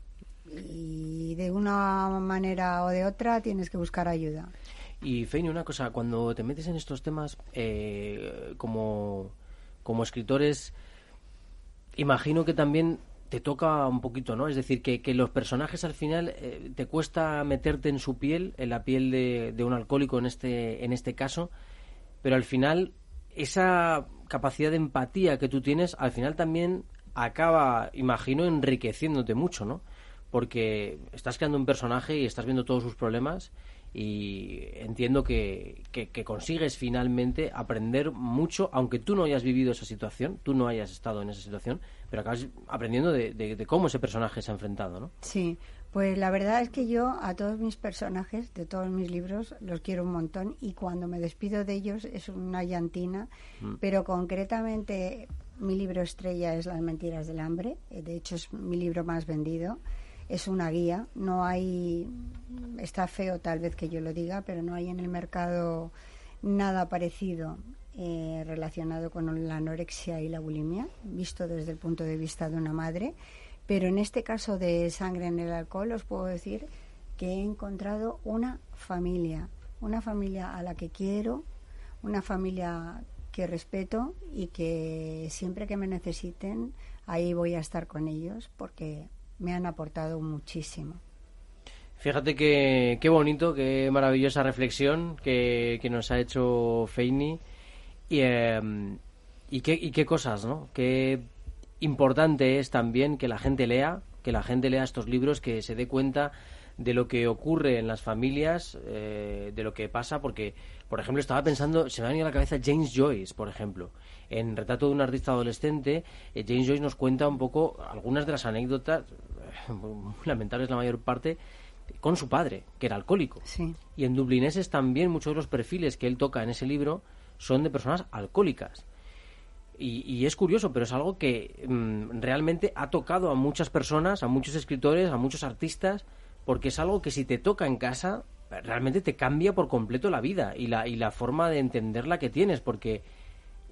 y de una manera o de otra tienes que buscar ayuda. Y Feini, una cosa, cuando te metes en estos temas eh, como, como escritores, imagino que también te toca un poquito, ¿no? Es decir, que, que los personajes al final eh, te cuesta meterte en su piel, en la piel de, de, un alcohólico en este, en este caso, pero al final esa capacidad de empatía que tú tienes, al final también acaba, imagino, enriqueciéndote mucho, ¿no? porque estás creando un personaje y estás viendo todos sus problemas y entiendo que, que, consigues finalmente aprender mucho, aunque tú no hayas vivido esa situación, tú no hayas estado en esa situación, pero acabas aprendiendo de, de, cómo ese personaje se ha enfrentado, ¿no? Sí, pues la verdad es que yo a todos mis personajes de todos mis libros los quiero un montón y cuando me despido de ellos es una llantina, mm. pero concretamente mi libro estrella es Las mentiras del hambre, de hecho es mi libro más vendido es una guía. No hay, está feo tal vez que yo lo diga, pero no hay en el mercado nada parecido eh, relacionado con la anorexia y la bulimia, visto desde el punto de vista de una madre. Pero en este caso de sangre en el alcohol, os puedo decir que he encontrado una familia, una familia a la que quiero, una familia que respeto y que siempre que me necesiten, ahí voy a estar con ellos porque me han aportado muchísimo. Fíjate que qué bonito, qué maravillosa reflexión que, nos ha hecho Feini y, em, y, qué, y qué cosas, ¿no? Qué importante es también que la gente lea, que la gente lea estos libros, que se dé cuenta de lo que ocurre en las familias, eh, de lo que pasa, porque, por ejemplo, estaba pensando, se me ha venido a la cabeza James Joyce, por ejemplo. En Retrato de un artista adolescente, eh, James Joyce nos cuenta un poco algunas de las anécdotas, muy lamentables la mayor parte, con su padre, que era alcohólico. Y en Dublineses también muchos de los perfiles que él toca en ese libro son de personas alcohólicas. Y, es curioso, pero es algo que mm, realmente ha tocado a muchas personas, a muchos escritores, a muchos artistas, porque es algo que si te toca en casa, realmente te cambia por completo la vida y la, y la forma de entenderla que tienes, porque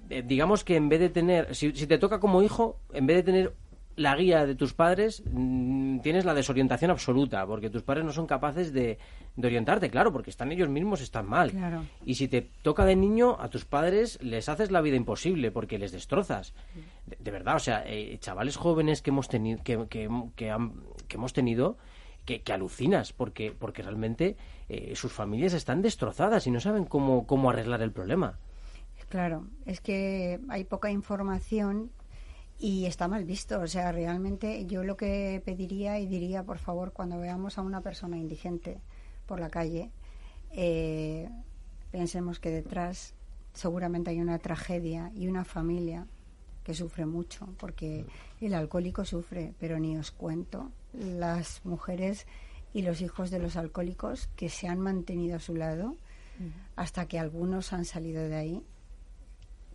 eh, digamos que en vez de tener, si, si te toca como hijo, en vez de tener la guía de tus padres, mm, tienes la desorientación absoluta, porque tus padres no son capaces de, orientarte, claro, porque están ellos mismos, están mal. Y si te toca de niño, a tus padres les haces la vida imposible, porque les destrozas. De, verdad, o sea, eh, chavales jóvenes que hemos tenido, que, que, hemos tenido, que, alucinas, porque, porque realmente eh, sus familias están destrozadas y no saben cómo, cómo arreglar el problema. Claro, es que hay poca información y está mal visto. O sea, realmente yo lo que pediría y diría, por favor, cuando veamos a una persona indigente por la calle, eh, pensemos que detrás seguramente hay una tragedia y una familia que sufre mucho, porque el alcohólico sufre, pero ni os cuento las mujeres y los hijos de los alcohólicos que se han mantenido a su lado hasta que algunos han salido de ahí,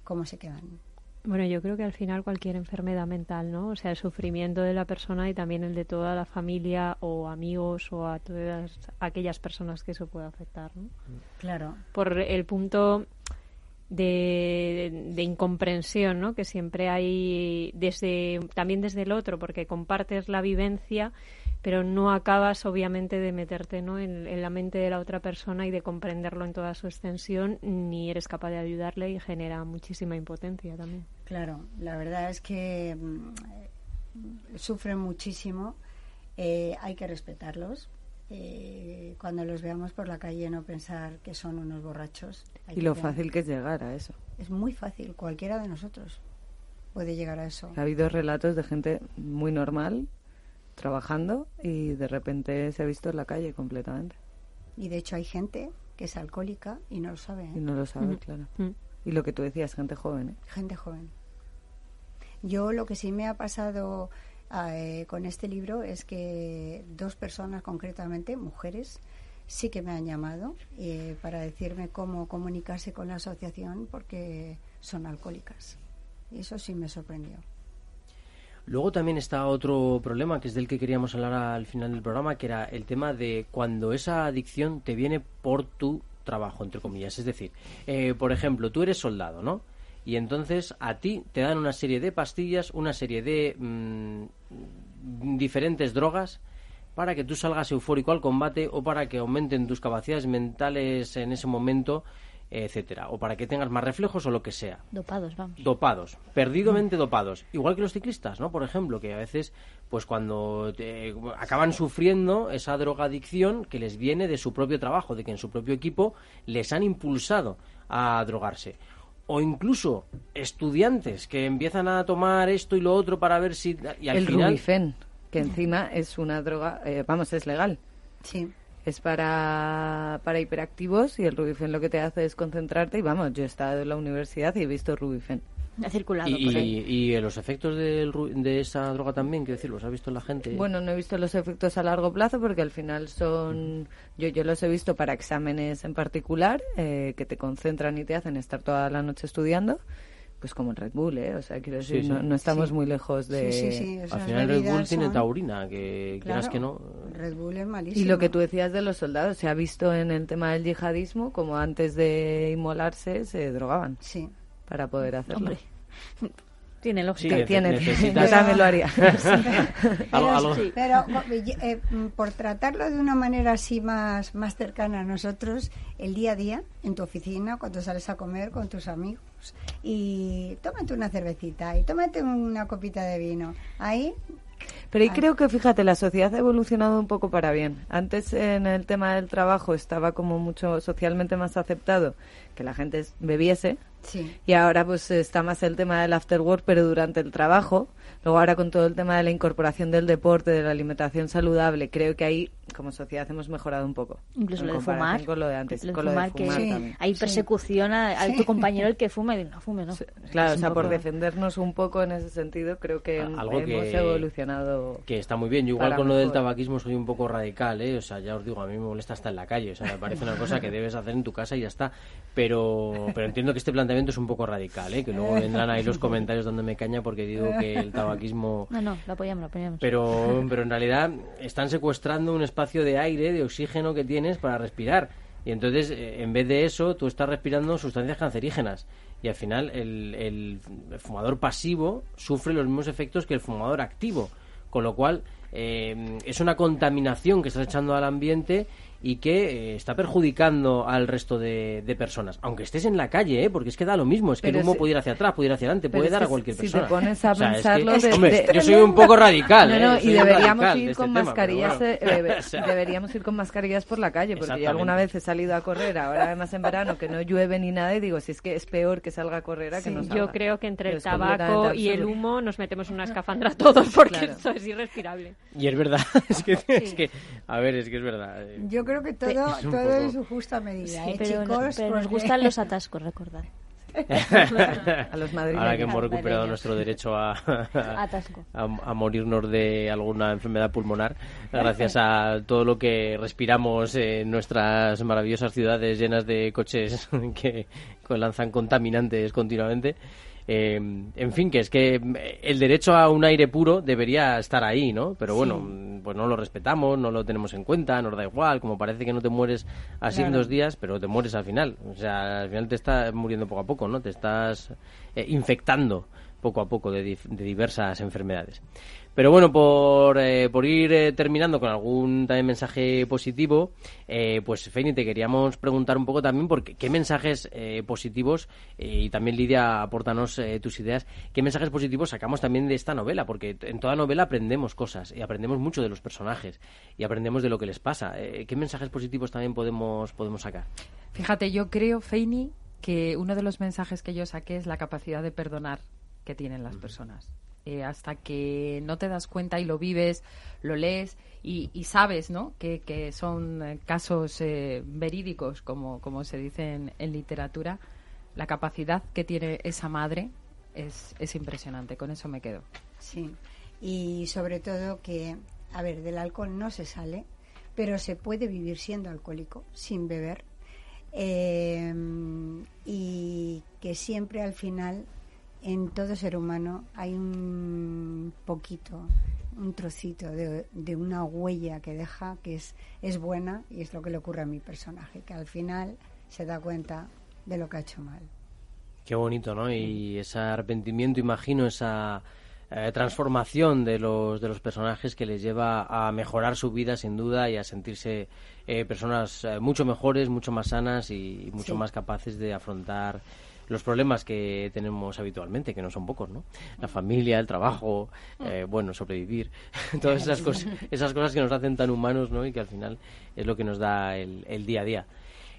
cómo se quedan. Bueno, yo creo que al final cualquier enfermedad mental, ¿no? O sea, el sufrimiento de la persona y también el de toda la familia o amigos o a todas aquellas personas que eso puede afectar, ¿no? Claro. Por el punto de, incomprensión, ¿no? Que siempre hay desde también desde el otro, porque compartes la vivencia pero no acabas obviamente de meterte ¿no? en, la mente de la otra persona y de comprenderlo en toda su extensión, ni eres capaz de ayudarle y genera muchísima impotencia también. Claro, la verdad es que mm, sufren muchísimo, eh, hay que respetarlos. Eh, cuando los veamos por la calle no pensar que son unos borrachos. y lo fácil que es llegar a eso. Es muy fácil, cualquiera de nosotros puede llegar a eso. Ha habido relatos de gente muy normal trabajando y de repente se ha visto en la calle completamente. Y de hecho hay gente que es alcohólica y no lo sabe. ¿eh? Y no lo sabe, claro. Y lo que tú decías, gente joven. ¿eh? Gente joven. Yo lo que sí me ha pasado eh, con este libro es que dos personas concretamente, mujeres, sí que me han llamado eh, para decirme cómo comunicarse con la asociación porque son alcohólicas. Y eso sí me sorprendió. Luego también está otro problema, que es del que queríamos hablar al final del programa, que era el tema de cuando esa adicción te viene por tu trabajo, entre comillas. Es decir, eh, por ejemplo, tú eres soldado, ¿no? Y entonces a ti te dan una serie de pastillas, una serie de mm, diferentes drogas para que tú salgas eufórico al combate o para que aumenten tus capacidades mentales en ese momento etcétera, o para que tengas más reflejos o lo que sea. Dopados, vamos. Dopados, perdidamente dopados. Igual que los ciclistas, ¿no? Por ejemplo, que a veces, pues cuando acaban sufriendo esa drogadicción que les viene de su propio trabajo, de que en su propio equipo les han impulsado a drogarse. O incluso estudiantes que empiezan a tomar esto y lo otro para ver si... Y al El final... Rubifen, que encima es una droga, eh, vamos, es legal. Sí es para, para hiperactivos y el Rubifen lo que te hace es concentrarte y vamos, yo he estado en la universidad y he visto Rubifen. Ha circulado. ¿Y, por ahí. y, los efectos de esa droga también, quiero decir, los ha visto la gente? Bueno, no he visto los efectos a largo plazo porque al final son. Yo, yo los he visto para exámenes en particular eh, que te concentran y te hacen estar toda la noche estudiando pues como en Red Bull, ¿eh? O sea, quiero decir, no, estamos muy lejos de... Al final Red Bull tiene taurina, que quieras que no... Red Bull es malísimo. Y lo que tú decías de los soldados, se ha visto en el tema del yihadismo como antes de inmolarse se drogaban. Sí. Para poder hacerlo. Hombre. Tiene lógica. Sí, tiene. Yo también lo haría. pero, eh, por tratarlo de una manera así más, más cercana a nosotros, el día a día, en tu oficina, cuando sales a comer con tus amigos, y tómate una cervecita y tómate una copita de vino. Ahí pero ahí creo que, fíjate, la sociedad ha evolucionado un poco para bien. Antes en el tema del trabajo estaba como mucho socialmente más aceptado que la gente bebiese. Y ahora pues está más el tema del after work, pero durante el trabajo. Luego ahora con todo el tema de la incorporación del deporte, de la alimentación saludable, creo que ahí como sociedad hemos mejorado un poco. Incluso lo de fumar. Con lo de antes. Con lo de fumar que hay persecución a, tu compañero el que fuma y no fume, ¿no? claro, o sea, por defendernos un poco en ese sentido, creo que hemos evolucionado. Que está muy bien. Yo igual con lo del tabaquismo soy un poco radical, ¿eh? O sea, ya os digo, a mí me molesta hasta en la calle. O sea, me parece una cosa que debes hacer en tu casa y ya está. Pero, pero entiendo que este planteamiento es un poco radical, ¿eh? Que luego vendrán ahí los comentarios dándome caña porque digo que el tabaquismo... No, no, lo apoyamos, lo apoyamos. Pero, pero en realidad están secuestrando un espacio de aire, de oxígeno que tienes para respirar. Y entonces, eh, en vez de eso, tú estás respirando sustancias cancerígenas. Y al final, el, el, fumador pasivo sufre los mismos efectos que el fumador activo. Con lo cual, eh, es una contaminación que estás echando al ambiente y que eh, está perjudicando al resto de, personas. Aunque estés en la calle, ¿eh? porque es que da lo mismo. Es que el humo puede ir hacia atrás, puede ir hacia adelante, puede dar a cualquier persona. Si te pones a pensarlo... yo soy un poco radical. No, no, ¿eh? y deberíamos ir este con mascarillas eh, deberíamos ir con mascarillas por la calle, porque yo alguna vez he salido a correr, ahora además en verano, que no llueve ni nada, y digo, si es que es peor que salga a correr a que no salga. Yo creo que entre el tabaco y el humo nos metemos en una escafandra todos, porque esto es irrespirable. Y es verdad, es que, es que, a ver, es que es verdad. Yo creo que todo, todo en su justa medida, ¿eh, pero, chicos? nos gustan los atascos, recordad. a los Ahora que hemos recuperado nuestro derecho a, a, morirnos de alguna enfermedad pulmonar, gracias a todo lo que respiramos en nuestras maravillosas ciudades llenas de coches que lanzan contaminantes continuamente. En fin, que es que el derecho a un aire puro debería estar ahí, ¿no? Pero bueno, pues no lo respetamos, no lo tenemos en cuenta, nos da igual, como parece que no te mueres así en dos días, pero te mueres al final. O sea, al final te estás muriendo poco a poco, ¿no? Te estás infectando poco a poco de, diversas enfermedades. Pero bueno, por, eh, por ir eh, terminando con algún también mensaje positivo, eh, pues Feini, te queríamos preguntar un poco también por qué, mensajes positivos, y también Lidia, apórtanos tus ideas, qué mensajes positivos sacamos también de esta novela, porque en toda novela aprendemos cosas y aprendemos mucho de los personajes y aprendemos de lo que les pasa. ¿Qué mensajes positivos también podemos, podemos sacar? Fíjate, yo creo, Feini, que uno de los mensajes que yo saqué es la capacidad de perdonar que tienen las personas. Eh, hasta que no te das cuenta y lo vives, lo lees y, sabes ¿no? que, son eh, casos eh, verídicos, como, como se dice en, en, literatura, la capacidad que tiene esa madre es, es impresionante. Con eso me quedo. Sí, y sobre todo que, a ver, del alcohol no se sale, pero se puede vivir siendo alcohólico, sin beber. y que siempre al final en todo ser humano hay un poquito, un trocito de, una huella que deja que es, es buena y es lo que le ocurre a mi personaje, que al final se da cuenta de lo que ha hecho mal. Qué bonito, ¿no? Y ese arrepentimiento, imagino, esa eh, transformación de los, de los personajes que les lleva a mejorar su vida, sin duda, y a sentirse eh, personas eh, mucho mejores, mucho más sanas y, mucho más capaces de afrontar los problemas que tenemos habitualmente, que no son pocos, ¿no? La familia, el trabajo, eh, bueno, sobrevivir, todas esas cosas, esas cosas que nos hacen tan humanos, ¿no? Y que al final es lo que nos da el, día a día.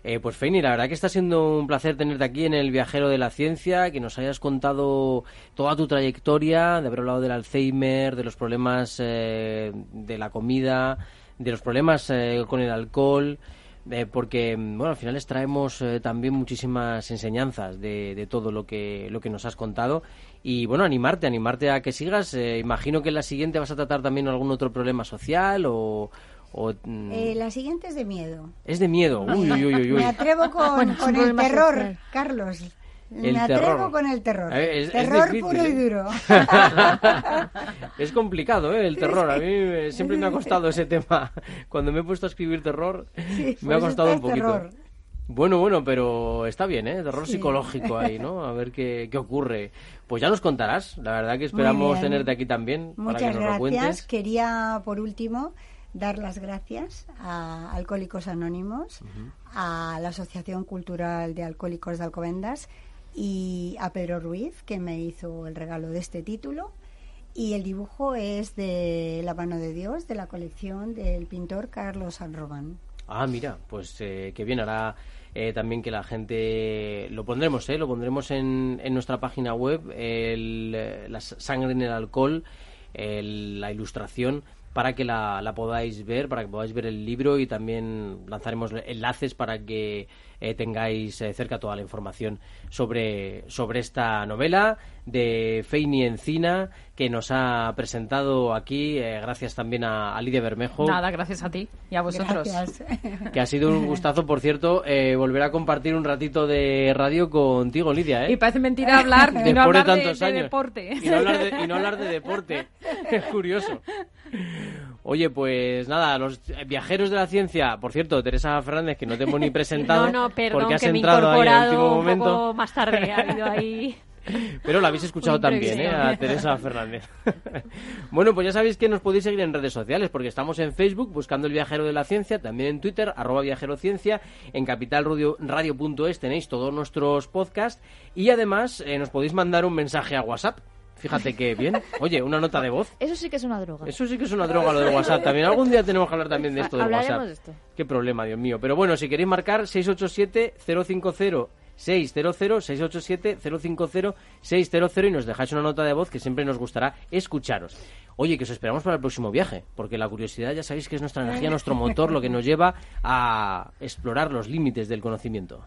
Eh, pues Feini, la verdad que está siendo un placer tenerte aquí en el Viajero de la Ciencia, que nos hayas contado toda tu trayectoria, de haber hablado del Alzheimer, de los problemas eh, de la comida, de los problemas con el alcohol, eh, porque bueno, al final les traemos eh, también muchísimas enseñanzas de, de, todo lo que, lo que nos has contado y bueno, animarte, animarte a que sigas. Eh, imagino que en la siguiente vas a tratar también algún otro problema social o... Mm. la siguiente es de miedo. Es de miedo. Uy, uy, uy, Me atrevo con, con el terror, Carlos. Me atrevo con el terror. Eh, terror puro y duro. es complicado, ¿eh? El terror. A mí siempre me ha costado ese tema. Cuando me he puesto a escribir terror, me ha pues costado un poquito. Bueno, bueno, pero está bien, ¿eh? Terror psicológico ahí, ¿no? A ver qué, qué, ocurre. Pues ya nos contarás. La verdad que esperamos tenerte aquí también Muchas para que nos gracias. Quería, por último, dar las gracias a Alcohólicos Anónimos, a la Asociación Cultural de Alcohólicos de Alcobendas y a Pedro Ruiz, que me hizo el regalo de este título. Y el dibujo es de La mano de Dios, de la colección del pintor Carlos San. Ah, mira, pues eh, qué bien hará eh, también que la gente lo pondremos, ¿eh? lo pondremos en, en nuestra página web, el, eh, la sangre en el alcohol, la ilustración para que la, la, podáis ver, para que podáis ver el libro y también lanzaremos enlaces para que eh, tengáis eh, cerca toda la información sobre, sobre esta novela de Feini Encina que nos ha presentado aquí, eh, gracias también a, Lidia Bermejo. Nada, gracias a ti y a vosotros. Que ha sido un gustazo, por cierto, volver a compartir un ratito de radio contigo, Lidia. Y parece mentira hablar, y no hablar de, deporte. Y no hablar de, y no hablar de deporte. Es curioso. Oye, pues nada, los viajeros de la ciencia, por cierto, Teresa Fernández, que no te hemos ni presentado. No, no, perdón, porque has que entrado me he incorporado un momento. poco más tarde, ha ahí. Pero la habéis escuchado también, ¿eh? A Teresa Fernández. bueno, pues ya sabéis que nos podéis seguir en redes sociales, porque estamos en Facebook buscando el viajero de la ciencia, también en Twitter, arroba viajerociencia, en capitalradio.es tenéis todos nuestros podcasts y además eh, nos podéis mandar un mensaje a WhatsApp Fíjate que bien. Oye, una nota de voz. Eso sí que es una droga. Eso sí que es una droga lo de WhatsApp también. Algún día tenemos que hablar también de esto de WhatsApp. De esto. Qué problema, Dios mío. Pero bueno, si queréis marcar 687 050 600 687 050 600 y nos dejáis una nota de voz que siempre nos gustará escucharos. Oye, que os esperamos para el próximo viaje, porque la curiosidad ya sabéis que es nuestra energía, nuestro motor, lo que nos lleva a explorar los límites del conocimiento.